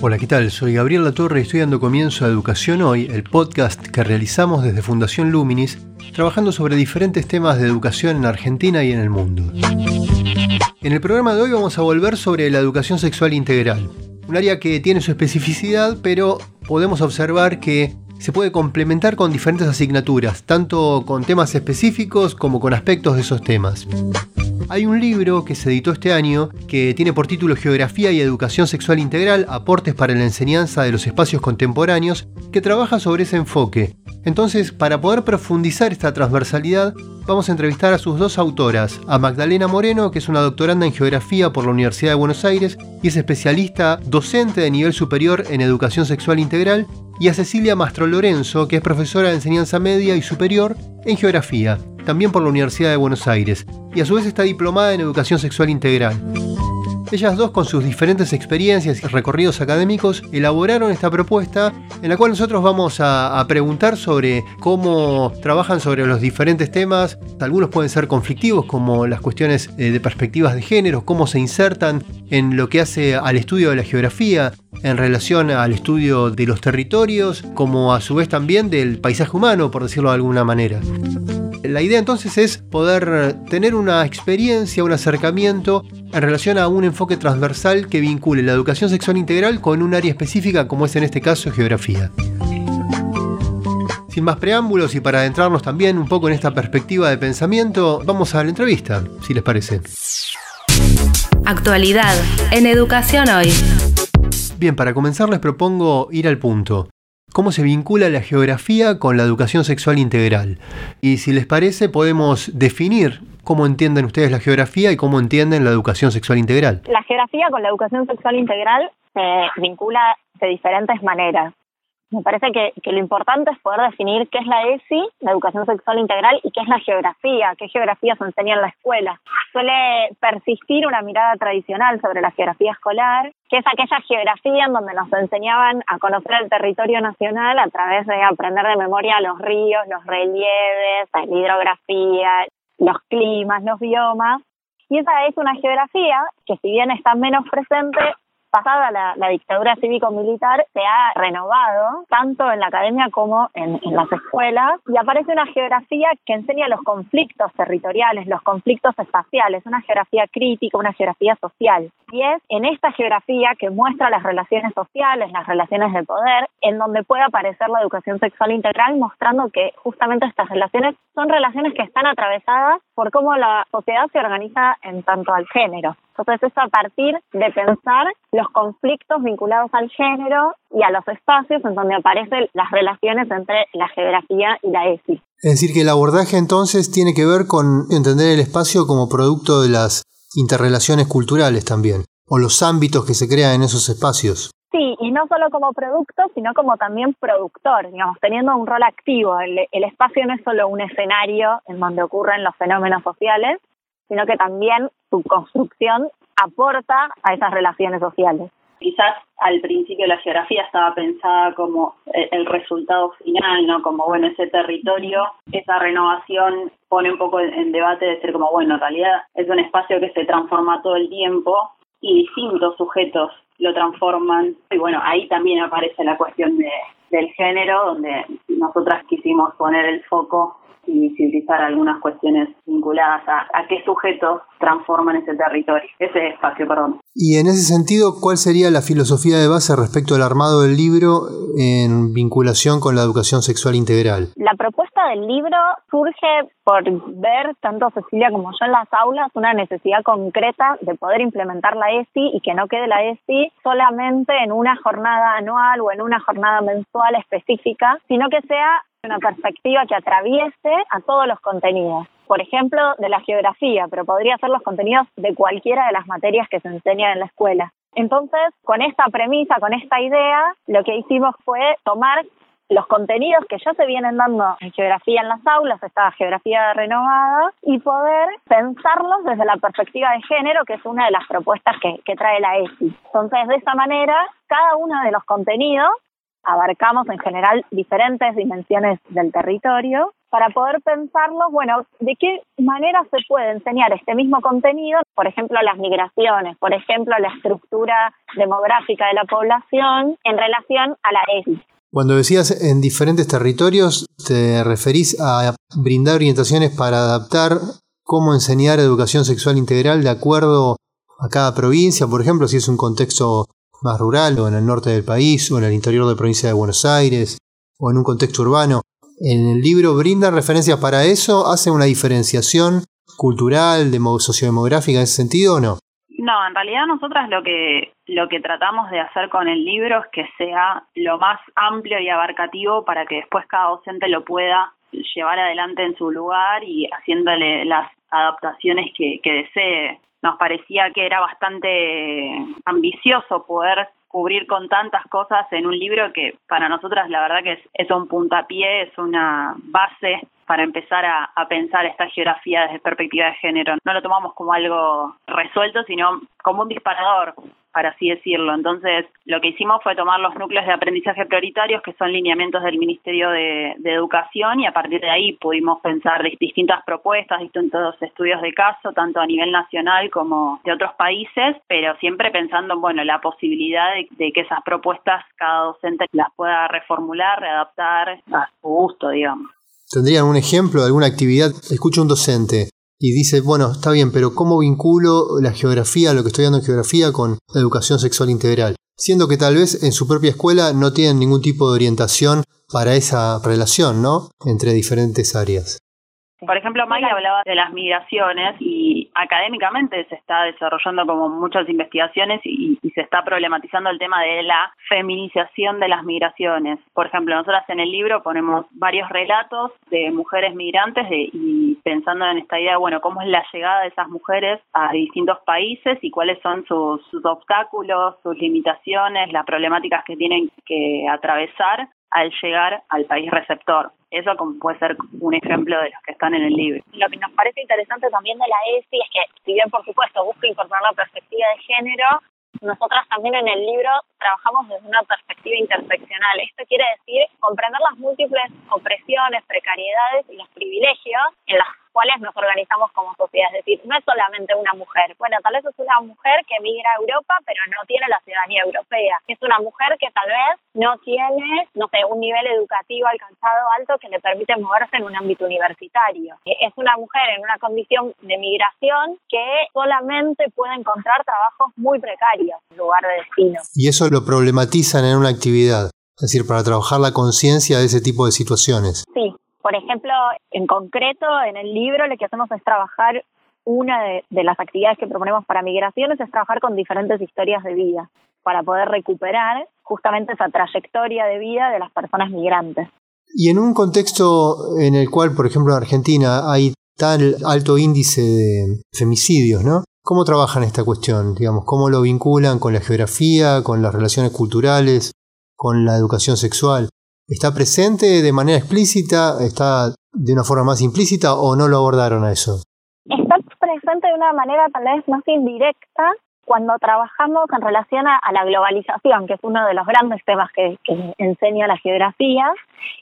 Hola, ¿qué tal? Soy Gabriel Latorre y estoy dando comienzo a Educación Hoy, el podcast que realizamos desde Fundación Luminis trabajando sobre diferentes temas de educación en Argentina y en el mundo. En el programa de hoy vamos a volver sobre la educación sexual integral, un área que tiene su especificidad, pero podemos observar que se puede complementar con diferentes asignaturas, tanto con temas específicos como con aspectos de esos temas. Hay un libro que se editó este año que tiene por título Geografía y Educación Sexual Integral, aportes para la enseñanza de los espacios contemporáneos, que trabaja sobre ese enfoque. Entonces, para poder profundizar esta transversalidad, vamos a entrevistar a sus dos autoras, a Magdalena Moreno, que es una doctoranda en geografía por la Universidad de Buenos Aires y es especialista docente de nivel superior en educación sexual integral, y a Cecilia Mastro Lorenzo, que es profesora de enseñanza media y superior en geografía, también por la Universidad de Buenos Aires, y a su vez está diplomada en educación sexual integral. Ellas dos, con sus diferentes experiencias y recorridos académicos, elaboraron esta propuesta en la cual nosotros vamos a, preguntar sobre cómo trabajan sobre los diferentes temas. Algunos pueden ser conflictivos, como las cuestiones eh, de perspectivas de género, cómo se insertan en lo que hace al estudio de la geografía, en relación al estudio de los territorios, como a su vez también del paisaje humano, por decirlo de alguna manera. La idea entonces es poder tener una experiencia, un acercamiento en relación a un enfoque transversal que vincule la educación sexual integral con un área específica como es en este caso geografía. Sin más preámbulos y para adentrarnos también un poco en esta perspectiva de pensamiento, vamos a la entrevista, si les parece. Actualidad en Educación Hoy. Bien, para comenzar les propongo ir al punto cómo se vincula la geografía con la educación sexual integral. Y si les parece, podemos definir cómo entienden ustedes la geografía y cómo entienden la educación sexual integral. La geografía con la educación sexual integral se vincula de diferentes maneras. Me parece que, que, lo importante es poder definir qué es la ESI, la educación sexual integral, y qué es la geografía, qué geografía se enseña en la escuela. Suele persistir una mirada tradicional sobre la geografía escolar, que es aquella geografía en donde nos enseñaban a conocer el territorio nacional a través de aprender de memoria los ríos, los relieves, la hidrografía, los climas, los biomas. Y esa es una geografía que si bien está menos presente, pasada la, dictadura cívico-militar se ha renovado tanto en la academia como en, las escuelas y aparece una geografía que enseña los conflictos territoriales, los conflictos espaciales, una geografía crítica, una geografía social. Y es en esta geografía que muestra las relaciones sociales, las relaciones de poder, en donde puede aparecer la educación sexual integral mostrando que justamente estas relaciones son relaciones que están atravesadas por cómo la sociedad se organiza en tanto al género. Entonces es a partir de pensar los conflictos vinculados al género y a los espacios en donde aparecen las relaciones entre la geografía y la ESI. Es decir, que el abordaje entonces tiene que ver con entender el espacio como producto de las interrelaciones culturales también, o los ámbitos que se crean en esos espacios. Sí, y no solo como producto, sino como también productor, digamos, teniendo un rol activo. El, el espacio no es solo un escenario en donde ocurren los fenómenos sociales, sino que también su construcción aporta a esas relaciones sociales. Quizás al principio la geografía estaba pensada como el resultado final, ¿no? Como, bueno, ese territorio, esa renovación pone un poco en debate de ser como, bueno, en realidad es un espacio que se transforma todo el tiempo y distintos sujetos lo transforman. Y bueno, ahí también aparece la cuestión de, del género, donde nosotras quisimos poner el foco y visibilizar algunas cuestiones vinculadas a, qué sujetos transforman ese territorio, ese espacio, perdón. Y en ese sentido, ¿cuál sería la filosofía de base respecto al armado del libro en vinculación con la educación sexual integral? La propuesta del libro surge por ver, tanto Cecilia como yo en las aulas, una necesidad concreta de poder implementar la ESI y que no quede la ESI solamente en una jornada anual o en una jornada mensual específica, sino que sea una perspectiva que atraviese a todos los contenidos. Por ejemplo, de la geografía, pero podría ser los contenidos de cualquiera de las materias que se enseñan en la escuela. Entonces, con esta premisa, con esta idea, lo que hicimos fue tomar los contenidos que ya se vienen dando en geografía en las aulas, esta geografía renovada, y poder pensarlos desde la perspectiva de género, que es una de las propuestas que, que trae la ESI. Entonces, de esa manera, cada uno de los contenidos abarcamos en general diferentes dimensiones del territorio para poder pensarlos, bueno, de qué manera se puede enseñar este mismo contenido, por ejemplo, las migraciones, por ejemplo, la estructura demográfica de la población en relación a la ESI. Cuando decías en diferentes territorios, te referís a brindar orientaciones para adaptar cómo enseñar educación sexual integral de acuerdo a cada provincia, por ejemplo, si es un contexto más rural o en el norte del país o en el interior de la provincia de Buenos Aires o en un contexto urbano. En el libro brinda referencias para eso, hace una diferenciación cultural, sociodemográfica en ese sentido o no? No, en realidad nosotras lo que lo que tratamos de hacer con el libro es que sea lo más amplio y abarcativo para que después cada docente lo pueda llevar adelante en su lugar y haciéndole las adaptaciones que desee. Nos parecía que era bastante ambicioso poder cubrir con tantas cosas en un libro que para nosotras la verdad que es, es un puntapié, es una base para empezar a, a, pensar esta geografía desde perspectiva de género. No lo tomamos como algo resuelto, sino como un disparador para así decirlo. Entonces, lo que hicimos fue tomar los núcleos de aprendizaje prioritarios, que son lineamientos del Ministerio de, Educación, y a partir de ahí pudimos pensar distintas propuestas, distintos estudios de caso, tanto a nivel nacional como de otros países, pero siempre pensando en, bueno, la posibilidad de, de que esas propuestas cada docente las pueda reformular, readaptar a su gusto, digamos. ¿Tendrían un ejemplo de alguna actividad? Escucho un docente y dice, bueno, está bien, pero ¿cómo vinculo la geografía, lo que estoy dando en geografía, con la educación sexual integral? Siendo que tal vez en su propia escuela no tienen ningún tipo de orientación para esa relación, ¿no? Entre diferentes áreas. Por ejemplo, Maya hablaba de las migraciones y académicamente se está desarrollando como muchas investigaciones y, se está problematizando el tema de la feminización de las migraciones. Por ejemplo, nosotras en el libro ponemos varios relatos de mujeres migrantes y pensando en esta idea, bueno, cómo es la llegada de esas mujeres a distintos países y cuáles son sus obstáculos, sus limitaciones, las problemáticas que tienen que atravesar al llegar al país receptor. Eso puede ser un ejemplo de los que están en el libro. Lo que nos parece interesante también de la ESI es que, si bien por supuesto busca incorporar la perspectiva de género, nosotras también en el libro trabajamos desde una perspectiva interseccional. Esto quiere decir comprender las múltiples opresiones, precariedades y los privilegios en las cuales nos organizamos como sociedad. Es decir, no es solamente una mujer. Bueno, tal vez es una mujer que migra a Europa, pero no tiene la ciudadanía europea. Es una mujer que tal vez no tiene, no sé, un nivel educativo alcanzado alto que le permite moverse en un ámbito universitario. Es una mujer en una condición de migración que solamente puede encontrar trabajos muy precarios en lugar de destino. Y eso lo problematizan en una actividad. Es decir, para trabajar la conciencia de ese tipo de situaciones. Sí, por ejemplo, en concreto, en el libro lo que hacemos es trabajar, una de, las actividades que proponemos para migraciones es trabajar con diferentes historias de vida para poder recuperar justamente esa trayectoria de vida de las personas migrantes. Y en un contexto en el cual, por ejemplo, en Argentina hay tal alto índice de femicidios, ¿no? ¿Cómo trabajan esta cuestión? Digamos, ¿cómo lo vinculan con la geografía, con las relaciones culturales, con la educación sexual? ¿Está presente de manera explícita? ¿Está de una forma más implícita o no lo abordaron a eso? Está presente de una manera tal vez más indirecta cuando trabajamos en relación a, la globalización, que es uno de los grandes temas que, enseña la geografía,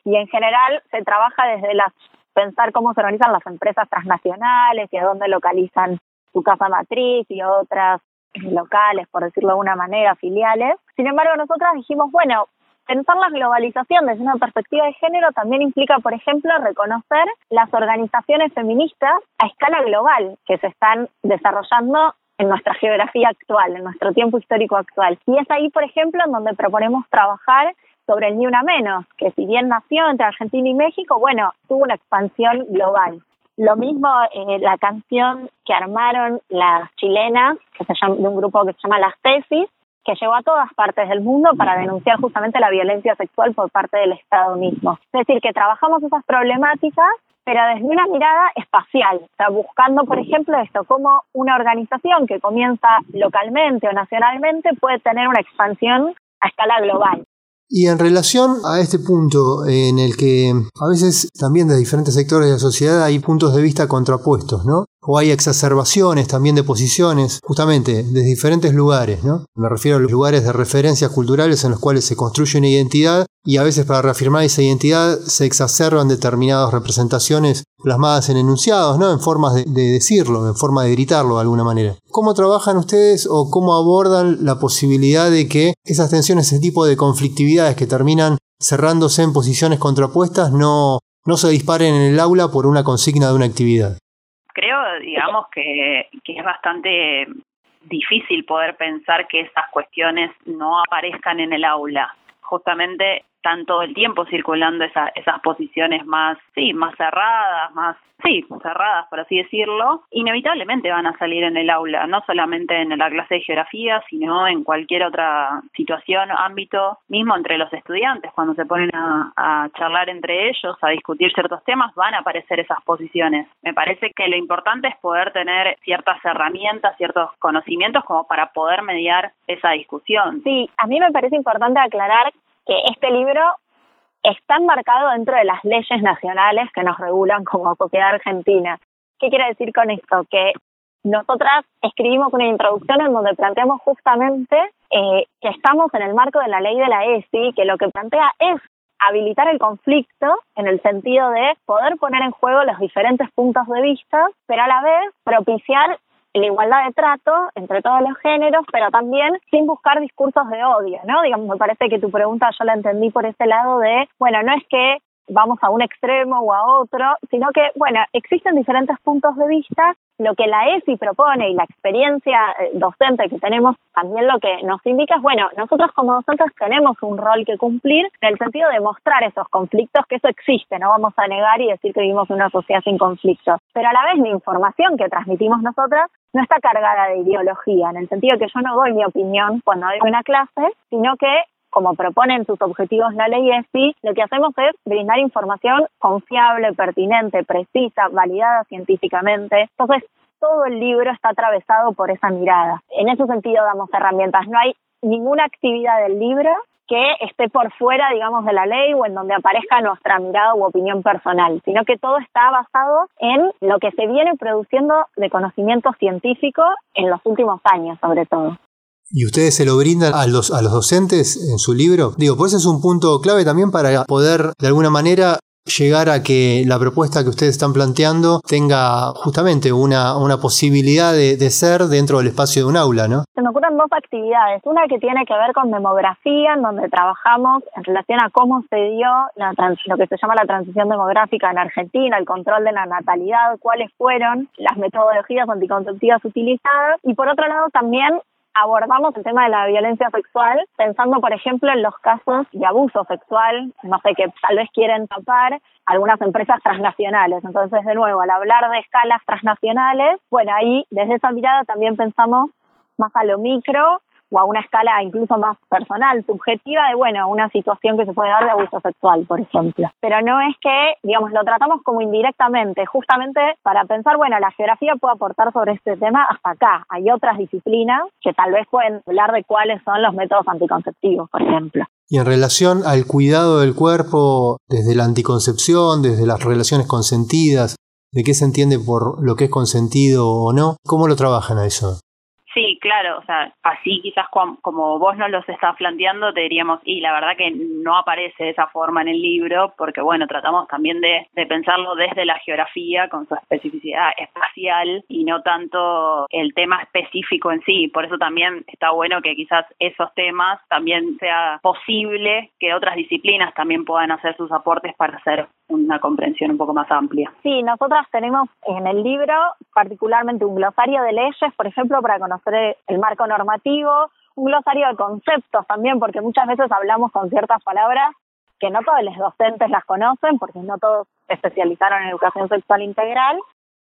y en general se trabaja desde las pensar cómo se organizan las empresas transnacionales y a dónde localizan su casa matriz y otras locales, por decirlo de alguna manera, filiales. Sin embargo, nosotras dijimos, bueno, Pensar la globalización desde una perspectiva de género también implica, por ejemplo, reconocer las organizaciones feministas a escala global que se están desarrollando en nuestra geografía actual, en nuestro tiempo histórico actual. Y es ahí, por ejemplo, en donde proponemos trabajar sobre el Ni Una Menos, que si bien nació entre Argentina y México, bueno, tuvo una expansión global. Lo mismo eh, la canción que armaron las chilenas, que se llama, de un grupo que se llama Las Tesis, que llegó a todas partes del mundo para denunciar justamente la violencia sexual por parte del Estado mismo. Es decir, que trabajamos esas problemáticas, pero desde una mirada espacial, o sea, buscando, por ejemplo, esto, cómo una organización que comienza localmente o nacionalmente puede tener una expansión a escala global. Y en relación a este punto en el que a veces también de diferentes sectores de la sociedad hay puntos de vista contrapuestos, ¿no? O hay exacerbaciones también de posiciones, justamente de diferentes lugares, ¿no? Me refiero a los lugares de referencias culturales en los cuales se construye una identidad y a veces para reafirmar esa identidad se exacerban determinadas representaciones plasmadas en enunciados, ¿no? En formas de, de decirlo, en forma de gritarlo de alguna manera. ¿Cómo trabajan ustedes o cómo abordan la posibilidad de que esas tensiones, ese tipo de conflictividades que terminan cerrándose en posiciones contrapuestas no, no se disparen en el aula por una consigna de una actividad? Digamos, que es bastante difícil poder pensar que esas cuestiones no aparezcan en el aula. Justamente están todo el tiempo circulando esa, esas posiciones más, sí, más cerradas, más, sí, cerradas, por así decirlo, inevitablemente van a salir en el aula, no solamente en la clase de geografía, sino en cualquier otra situación, ámbito, mismo entre los estudiantes, cuando se ponen a, a charlar entre ellos, a discutir ciertos temas, van a aparecer esas posiciones. Me parece que lo importante es poder tener ciertas herramientas, ciertos conocimientos como para poder mediar esa discusión. Sí, a mí me parece importante aclarar que este libro está enmarcado dentro de las leyes nacionales que nos regulan como sociedad argentina. ¿Qué quiere decir con esto? Que nosotras escribimos una introducción en donde planteamos justamente eh, que estamos en el marco de la ley de la ESI, que lo que plantea es habilitar el conflicto en el sentido de poder poner en juego los diferentes puntos de vista, pero a la vez propiciar la igualdad de trato entre todos los géneros, pero también sin buscar discursos de odio, ¿no? Digamos, me parece que tu pregunta yo la entendí por ese lado de, bueno, no es que vamos a un extremo o a otro, sino que, bueno, existen diferentes puntos de vista. Lo que la ESI propone y la experiencia eh, docente que tenemos también lo que nos indica es, bueno, nosotros como docentes tenemos un rol que cumplir en el sentido de mostrar esos conflictos, que eso existe, no vamos a negar y decir que vivimos en una sociedad sin conflictos. Pero a la vez la información que transmitimos nosotras no está cargada de ideología, en el sentido que yo no doy mi opinión cuando doy una clase, sino que como proponen sus objetivos la ley ESPI, lo que hacemos es brindar información confiable, pertinente, precisa, validada científicamente. Entonces, todo el libro está atravesado por esa mirada. En ese sentido damos herramientas. No hay ninguna actividad del libro que esté por fuera, digamos, de la ley o en donde aparezca nuestra mirada u opinión personal, sino que todo está basado en lo que se viene produciendo de conocimiento científico en los últimos años, sobre todo. ¿Y ustedes se lo brindan a los, a los docentes en su libro? Digo, pues es un punto clave también para poder, de alguna manera, llegar a que la propuesta que ustedes están planteando tenga justamente una, una posibilidad de, de, ser dentro del espacio de un aula, ¿no? Se me ocurren dos actividades. Una que tiene que ver con demografía, en donde trabajamos en relación a cómo se dio la lo que se llama la transición demográfica en Argentina, el control de la natalidad, cuáles fueron las metodologías anticonceptivas utilizadas. Y por otro lado, también abordamos el tema de la violencia sexual, pensando, por ejemplo, en los casos de abuso sexual, no sé, que tal vez quieren tapar algunas empresas transnacionales. Entonces, de nuevo, al hablar de escalas transnacionales, bueno, ahí desde esa mirada también pensamos más a lo micro o a una escala incluso más personal, subjetiva de, bueno, una situación que se puede dar de abuso sexual, por ejemplo. Pero no es que, digamos, lo tratamos como indirectamente, justamente para pensar, bueno, la geografía puede aportar sobre este tema hasta acá. Hay otras disciplinas que tal vez pueden hablar de cuáles son los métodos anticonceptivos, por ejemplo. Y en relación al cuidado del cuerpo desde la anticoncepción, desde las relaciones consentidas, de qué se entiende por lo que es consentido o no, ¿cómo lo trabajan a eso? Sí, claro, o sea, así quizás como vos nos los estás planteando, te diríamos, y la verdad que no aparece de esa forma en el libro, porque bueno, tratamos también de, de pensarlo desde la geografía, con su especificidad espacial, y no tanto el tema específico en sí. Por eso también está bueno que quizás esos temas también sea posible que otras disciplinas también puedan hacer sus aportes para hacer una comprensión un poco más amplia. Sí, nosotras tenemos en el libro particularmente un glosario de leyes, por ejemplo, para conocer el marco normativo, un glosario de conceptos también, porque muchas veces hablamos con ciertas palabras que no todos los docentes las conocen, porque no todos especializaron en educación sexual integral.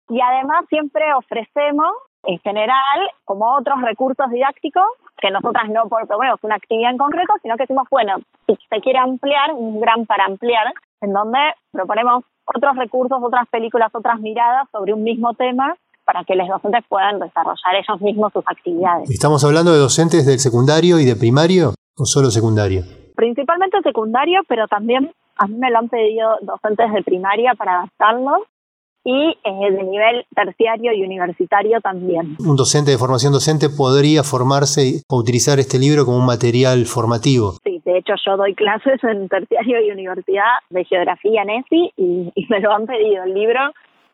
Y además siempre ofrecemos, en general, como otros recursos didácticos, que nosotras no proponemos una actividad en concreto, sino que decimos, bueno, si se quiere ampliar, un gran para ampliar, en donde proponemos otros recursos, otras películas, otras miradas sobre un mismo tema para que los docentes puedan desarrollar ellos mismos sus actividades. ¿Estamos hablando de docentes del secundario y de primario o solo secundario? principalmente secundario, pero también a mí me lo han pedido docentes de primaria para adaptarlo y eh, de nivel terciario y universitario también. Un docente de formación docente podría formarse o utilizar este libro como un material formativo. Sí, hecho yo doy clases en terciario y universidad de geografía en ESI y, me lo han pedido el libro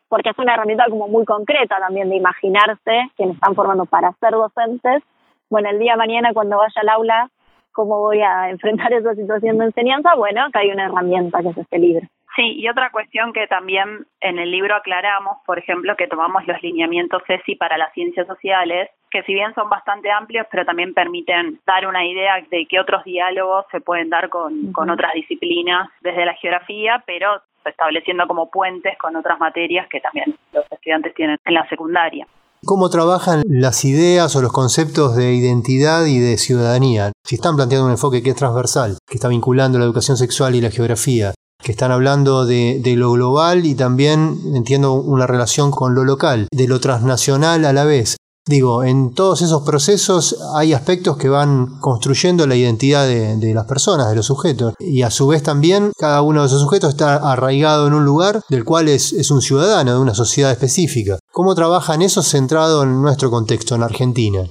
porque es una herramienta como muy concreta también de imaginarse quienes están formando para ser docentes. Bueno, el día de mañana cuando vaya al aula, ¿cómo voy a enfrentar esa situación de enseñanza? Bueno, acá hay una herramienta que es este libro. Sí, y otra cuestión que también en el libro aclaramos, por ejemplo, que tomamos los lineamientos CESI para las ciencias sociales, que si bien son bastante amplios, pero también permiten dar una idea de qué otros diálogos se pueden dar con, con otras disciplinas desde la geografía, pero estableciendo como puentes con otras materias que también los estudiantes tienen en la secundaria. ¿Cómo trabajan las ideas o los conceptos de identidad y de ciudadanía? Si están planteando un enfoque que es transversal, que está vinculando la educación sexual y la geografía, que están hablando de, de, lo global y también entiendo una relación con lo local, de lo transnacional a la vez. Digo, en todos esos procesos hay aspectos que van construyendo la identidad de, de, las personas, de los sujetos. Y a su vez también cada uno de esos sujetos está arraigado en un lugar del cual es, un ciudadano de una sociedad específica. ¿Cómo trabajan eso centrado en nuestro contexto, en Argentina?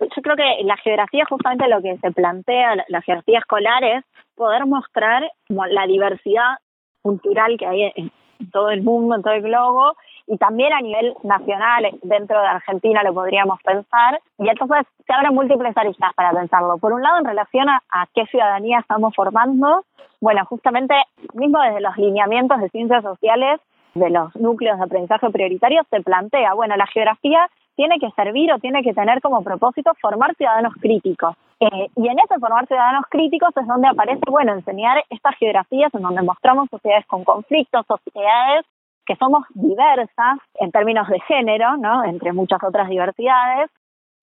Yo creo que la geografía justamente lo que se plantea, la geografía escolar es poder mostrar la diversidad cultural que hay en todo el mundo, en todo el globo, y también a nivel nacional, dentro de Argentina lo podríamos pensar. Y entonces se abren múltiples aristas para pensarlo. Por un lado, en relación a, qué ciudadanía estamos formando, bueno, justamente mismo desde los lineamientos de ciencias sociales, de los núcleos de aprendizaje prioritarios, se plantea, bueno, la geografía tiene que servir o tiene que tener como propósito formar ciudadanos críticos. Eh, y en ese formar ciudadanos críticos es donde aparece, bueno, enseñar estas geografías en donde mostramos sociedades con conflictos, sociedades que somos diversas en términos de género, ¿no? Entre muchas otras diversidades.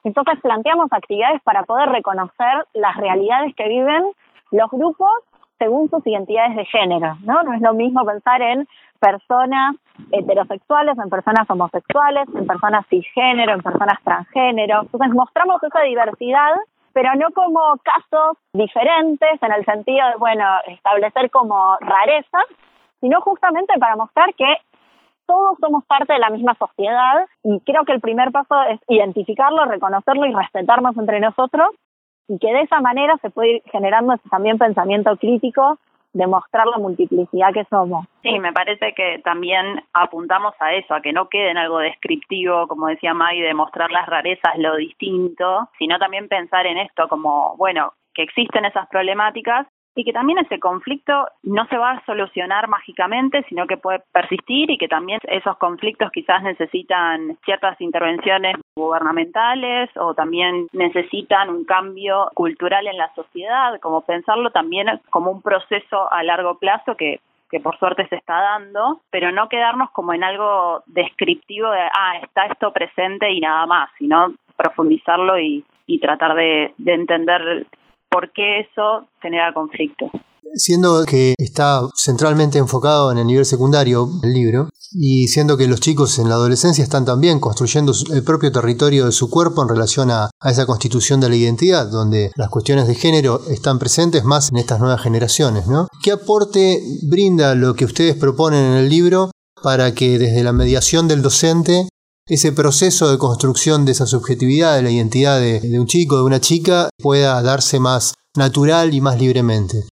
Entonces planteamos actividades para poder reconocer las realidades que viven los grupos según sus identidades de género, ¿no? No es lo mismo pensar en personas heterosexuales, en personas homosexuales, en personas cisgénero, en personas transgénero. Entonces mostramos esa diversidad, pero no como casos diferentes en el sentido de, bueno, establecer como rarezas, sino justamente para mostrar que todos somos parte de la misma sociedad y creo que el primer paso es identificarlo, reconocerlo y respetarnos entre nosotros y que de esa manera se puede ir generando también pensamiento crítico demostrar la multiplicidad que somos. Sí, me parece que también apuntamos a eso, a que no quede en algo descriptivo, como decía Maggie, de mostrar las rarezas, lo distinto, sino también pensar en esto como, bueno, que existen esas problemáticas y que también ese conflicto no se va a solucionar mágicamente, sino que puede persistir y que también esos conflictos quizás necesitan ciertas intervenciones gubernamentales o también necesitan un cambio cultural en la sociedad, como pensarlo también como un proceso a largo plazo que que por suerte se está dando, pero no quedarnos como en algo descriptivo de, ah, está esto presente y nada más, sino profundizarlo y, y tratar de, de entender por qué eso genera conflicto. Siendo que está centralmente enfocado en el nivel secundario el libro, y siendo que los chicos en la adolescencia están también construyendo el propio territorio de su cuerpo en relación a, a, esa constitución de la identidad, donde las cuestiones de género están presentes más en estas nuevas generaciones, ¿no? ¿Qué aporte brinda lo que ustedes proponen en el libro para que desde la mediación del docente ese proceso de construcción de esa subjetividad, de la identidad de, un chico, de una chica, pueda darse más natural y más libremente.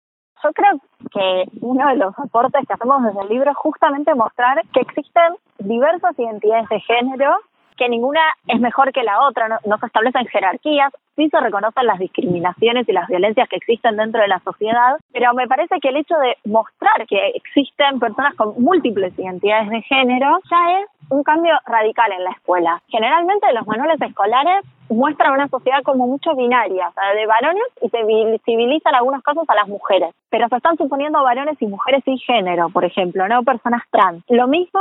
Yo creo que uno de los aportes que hacemos desde el libro es justamente mostrar que existen diversas identidades de género, que ninguna es mejor que la otra, no, no se establecen jerarquías, sí se reconocen las discriminaciones y las violencias que existen dentro de la sociedad, pero me parece que el hecho de mostrar que existen personas con múltiples identidades de género ya es un cambio radical en la escuela. Generalmente los manuales escolares muestran una sociedad como mucho binaria, o sea, de varones y se visibilizan algunos casos a las mujeres, pero se están suponiendo varones y mujeres sin género, por ejemplo, no personas trans. Lo mismo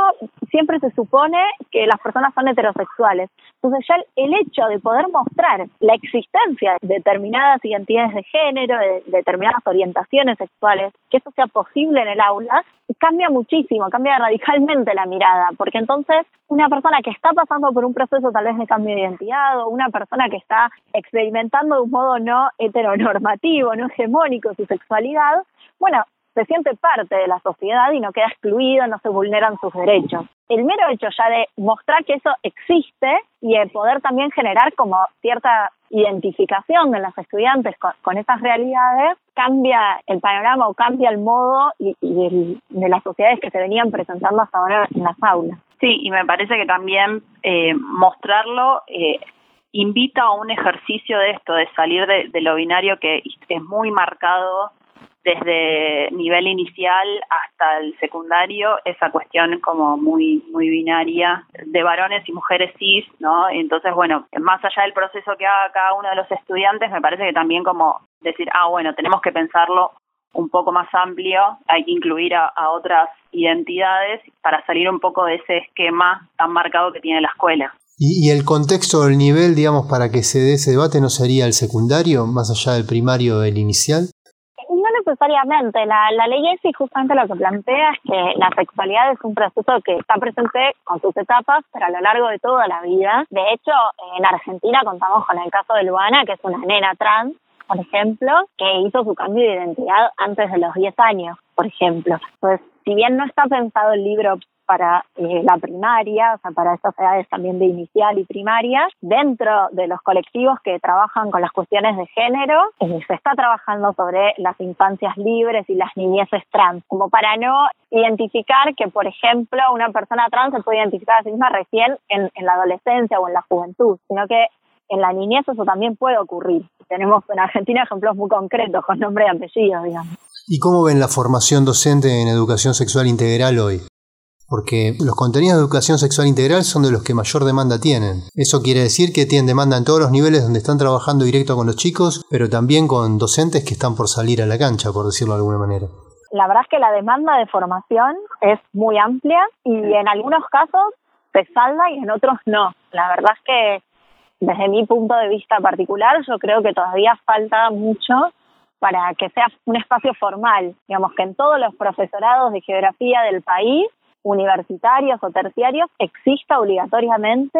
siempre se supone que las personas son heterosexuales. Entonces ya el hecho de poder mostrar la existencia de determinadas identidades de género, de determinadas orientaciones sexuales, que eso sea posible en el aula, cambia muchísimo, cambia radicalmente la mirada, porque entonces una persona que está pasando por un proceso tal vez de cambio de identidad o una persona persona que está experimentando de un modo no heteronormativo, no hegemónico su sexualidad, bueno, se siente parte de la sociedad y no queda excluido, no se vulneran sus derechos. El mero hecho ya de mostrar que eso existe y de poder también generar como cierta identificación de los estudiantes con, esas realidades cambia el panorama o cambia el modo y, de las sociedades que se venían presentando hasta ahora en las aulas. Sí, y me parece que también eh, mostrarlo eh, invita a un ejercicio de esto, de salir de, lo binario que es muy marcado desde nivel inicial hasta el secundario, esa cuestión como muy muy binaria de varones y mujeres cis, ¿no? Entonces, bueno, más allá del proceso que haga cada uno de los estudiantes, me parece que también como decir, ah, bueno, tenemos que pensarlo un poco más amplio, hay que incluir a, otras identidades para salir un poco de ese esquema tan marcado que tiene la escuela. ¿Y, ¿Y, el contexto, el nivel, digamos, para que se dé ese debate no sería el secundario, más allá del primario o del inicial? necesariamente. La, la ley ESI justamente lo que plantea es que la sexualidad es un proceso que está presente con sus etapas, pero a lo largo de toda la vida. De hecho, en Argentina contamos con el caso de Luana, que es una nena trans, por ejemplo, que hizo su cambio de identidad antes de los 10 años, por ejemplo. Entonces, si bien no está pensado el libro para eh, la primaria, o sea, para estas edades también de inicial y primaria. Dentro de los colectivos que trabajan con las cuestiones de género, eh, se está trabajando sobre las infancias libres y las niñeces trans, como para no identificar que, por ejemplo, una persona trans se puede identificar a sí misma recién en, en la adolescencia o en la juventud, sino que en la niñez eso también puede ocurrir. Tenemos en Argentina ejemplos muy concretos con nombre y apellido, digamos. ¿Y cómo ven la formación docente en educación sexual integral hoy? Porque los contenidos de educación sexual integral son de los que mayor demanda tienen. Eso quiere decir que tienen demanda en todos los niveles donde están trabajando directo con los chicos, pero también con docentes que están por salir a la cancha, por decirlo de alguna manera. La verdad es que la demanda de formación es muy amplia y en algunos casos se salda y en otros no. La verdad es que desde mi punto de vista particular yo creo que todavía falta mucho para que sea un espacio formal, digamos que en todos los profesorados de geografía del país universitarios o terciarios exista obligatoriamente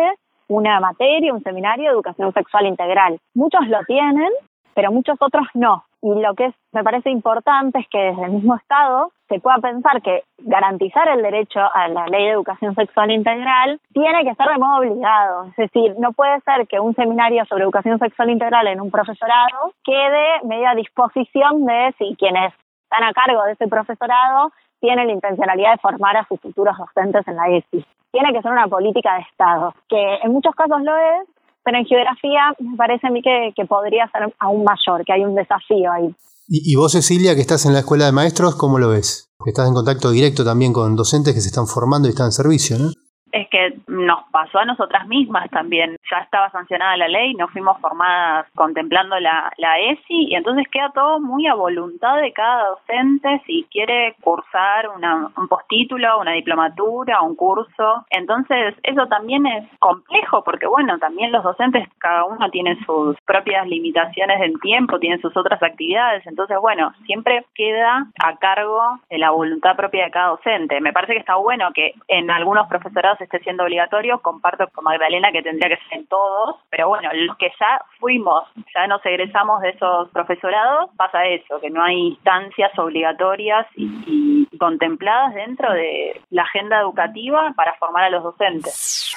una materia, un seminario de educación sexual integral. Muchos lo tienen, pero muchos otros no. Y lo que es, me parece importante es que desde el mismo Estado se pueda pensar que garantizar el derecho a la ley de educación sexual integral tiene que ser de modo obligado. Es decir, no puede ser que un seminario sobre educación sexual integral en un profesorado quede media disposición de si quienes están a cargo de ese profesorado tiene la intencionalidad de formar a sus futuros docentes en la ESI. Tiene que ser una política de Estado, que en muchos casos lo es, pero en geografía me parece a mí que, podría ser aún mayor, que hay un desafío ahí. Y, vos, Cecilia, que estás en la escuela de maestros, ¿cómo lo ves? Estás en contacto directo también con docentes que se están formando y están en servicio, ¿no? Es que nos pasó a nosotras mismas también. Ya estaba sancionada la ley, nos fuimos formadas contemplando la, la ESI y entonces queda todo muy a voluntad de cada docente si quiere cursar una, un postítulo, una diplomatura, un curso. Entonces eso también es complejo porque bueno, también los docentes cada uno tiene sus propias limitaciones en tiempo, tiene sus otras actividades. Entonces bueno, siempre queda a cargo de la voluntad propia de cada docente. Me parece que está bueno que en algunos profesorados esté siendo obligatorio, comparto con Magdalena que tendría que ser en todos, pero bueno, los que ya fuimos, ya nos egresamos de esos profesorados, pasa eso, que no hay instancias obligatorias y, contempladas dentro de la agenda educativa para formar a los docentes.